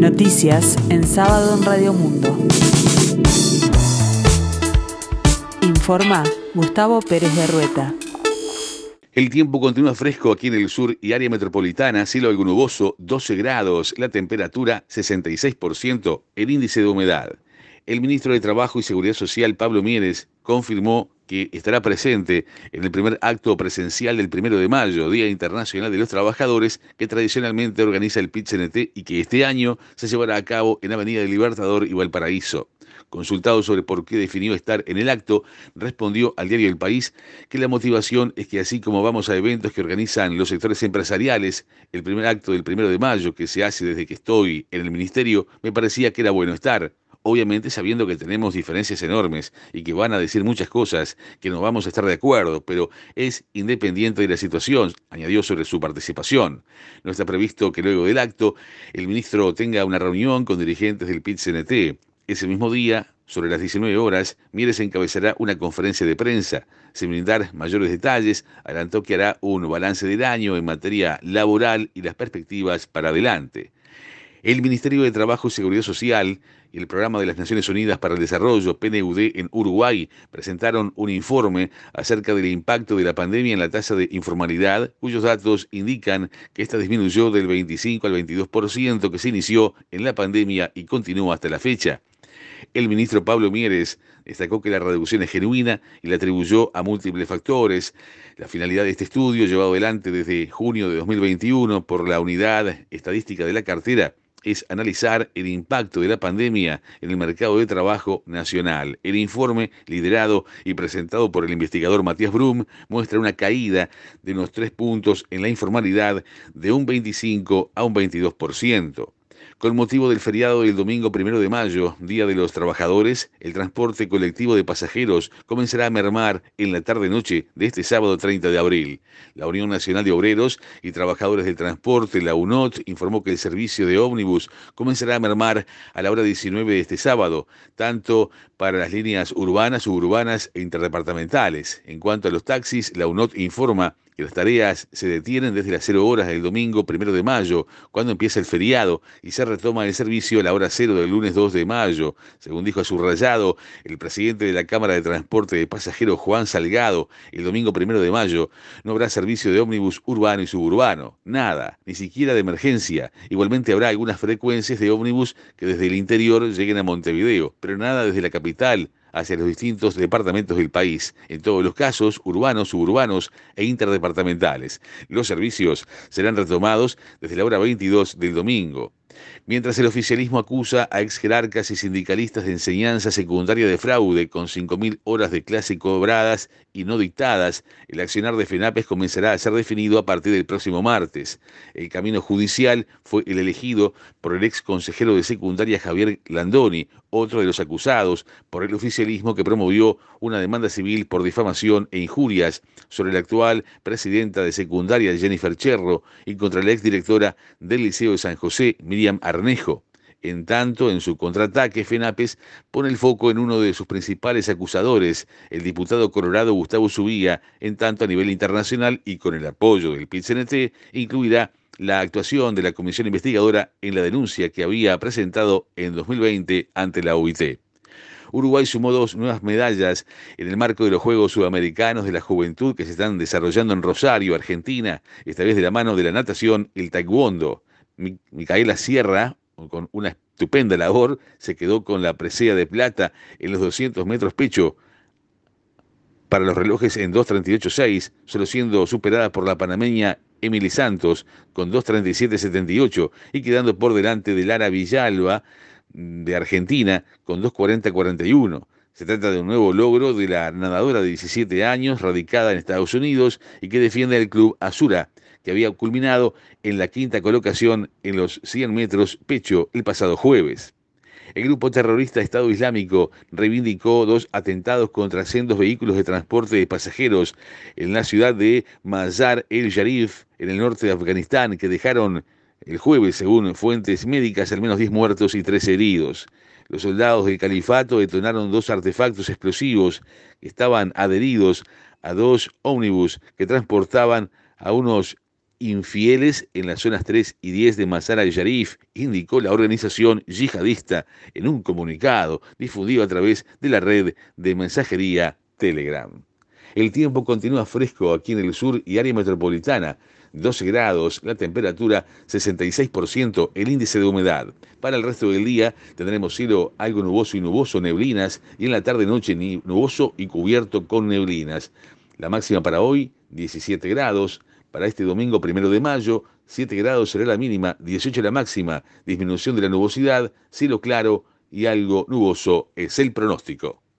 Noticias en sábado en Radio Mundo. Informa Gustavo Pérez de Rueta. El tiempo continúa fresco aquí en el sur y área metropolitana, cielo algo nuboso, 12 grados, la temperatura 66%, el índice de humedad. El ministro de Trabajo y Seguridad Social, Pablo Mieres, confirmó que estará presente en el primer acto presencial del primero de mayo, Día Internacional de los Trabajadores, que tradicionalmente organiza el PIT-CNT y que este año se llevará a cabo en Avenida del Libertador y Valparaíso. Consultado sobre por qué definió estar en el acto, respondió al diario El País que la motivación es que así como vamos a eventos que organizan los sectores empresariales, el primer acto del primero de mayo que se hace desde que estoy en el ministerio, me parecía que era bueno estar obviamente sabiendo que tenemos diferencias enormes y que van a decir muchas cosas que no vamos a estar de acuerdo, pero es independiente de la situación, añadió sobre su participación. No está previsto que luego del acto el ministro tenga una reunión con dirigentes del PIT-CNT. Ese mismo día, sobre las 19 horas, Mieres encabezará una conferencia de prensa. Sin brindar mayores detalles, adelantó que hará un balance del año en materia laboral y las perspectivas para adelante. El Ministerio de Trabajo y Seguridad Social y el Programa de las Naciones Unidas para el Desarrollo, PNUD, en Uruguay, presentaron un informe acerca del impacto de la pandemia en la tasa de informalidad, cuyos datos indican que esta disminuyó del 25 al 22% que se inició en la pandemia y continúa hasta la fecha. El ministro Pablo Mieres destacó que la reducción es genuina y la atribuyó a múltiples factores. La finalidad de este estudio, llevado adelante desde junio de 2021 por la Unidad Estadística de la Cartera, es analizar el impacto de la pandemia en el mercado de trabajo nacional. El informe, liderado y presentado por el investigador Matías Brum, muestra una caída de unos tres puntos en la informalidad de un 25 a un 22%. Con motivo del feriado del domingo primero de mayo, Día de los Trabajadores, el transporte colectivo de pasajeros comenzará a mermar en la tarde-noche de este sábado 30 de abril. La Unión Nacional de Obreros y Trabajadores del Transporte, la UNOT, informó que el servicio de ómnibus comenzará a mermar a la hora 19 de este sábado, tanto para las líneas urbanas, suburbanas e interdepartamentales. En cuanto a los taxis, la UNOT informa las tareas se detienen desde las 0 horas del domingo primero de mayo, cuando empieza el feriado, y se retoma el servicio a la hora cero del lunes 2 de mayo. Según dijo a subrayado el presidente de la Cámara de Transporte de Pasajeros, Juan Salgado, el domingo primero de mayo no habrá servicio de ómnibus urbano y suburbano. Nada, ni siquiera de emergencia. Igualmente habrá algunas frecuencias de ómnibus que desde el interior lleguen a Montevideo, pero nada desde la capital hacia los distintos departamentos del país, en todos los casos urbanos, suburbanos e interdepartamentales. Los servicios serán retomados desde la hora 22 del domingo. Mientras el oficialismo acusa a ex jerarcas y sindicalistas de enseñanza secundaria de fraude con 5.000 horas de clase cobradas y no dictadas, el accionar de FENAPES comenzará a ser definido a partir del próximo martes. El camino judicial fue el elegido por el ex consejero de secundaria Javier Landoni, otro de los acusados por el oficialismo que promovió una demanda civil por difamación e injurias sobre la actual presidenta de secundaria Jennifer Cherro y contra la ex directora del Liceo de San José, Miriam Arnejo. En tanto, en su contraataque, FENAPES pone el foco en uno de sus principales acusadores, el diputado colorado Gustavo Subía, en tanto a nivel internacional y con el apoyo del PIT-CNT, incluirá la actuación de la comisión investigadora en la denuncia que había presentado en 2020 ante la OIT. Uruguay sumó dos nuevas medallas en el marco de los Juegos Sudamericanos de la Juventud que se están desarrollando en Rosario, Argentina, esta vez de la mano de la natación, el taekwondo. Micaela Sierra, con una estupenda labor, se quedó con la presea de plata en los 200 metros pecho para los relojes en 2.38.6, solo siendo superada por la panameña Emily Santos con 2.37.78 y quedando por delante de Lara Villalba de Argentina con 2.40.41. Se trata de un nuevo logro de la nadadora de 17 años, radicada en Estados Unidos y que defiende el club Azura, que había culminado en la quinta colocación en los 100 metros pecho el pasado jueves. El grupo terrorista Estado Islámico reivindicó dos atentados contra sendos vehículos de transporte de pasajeros en la ciudad de Mazar el Sharif, en el norte de Afganistán, que dejaron el jueves, según fuentes médicas, al menos 10 muertos y 13 heridos. Los soldados del califato detonaron dos artefactos explosivos que estaban adheridos a dos ómnibus que transportaban a unos infieles en las zonas 3 y 10 de Mazar al-Sharif, indicó la organización yihadista en un comunicado difundido a través de la red de mensajería Telegram. El tiempo continúa fresco aquí en el sur y área metropolitana. 12 grados, la temperatura 66%, el índice de humedad. Para el resto del día tendremos cielo algo nuboso y nuboso, neblinas, y en la tarde-noche nuboso y cubierto con neblinas. La máxima para hoy, 17 grados. Para este domingo primero de mayo, 7 grados será la mínima, 18 la máxima. Disminución de la nubosidad, cielo claro y algo nuboso es el pronóstico.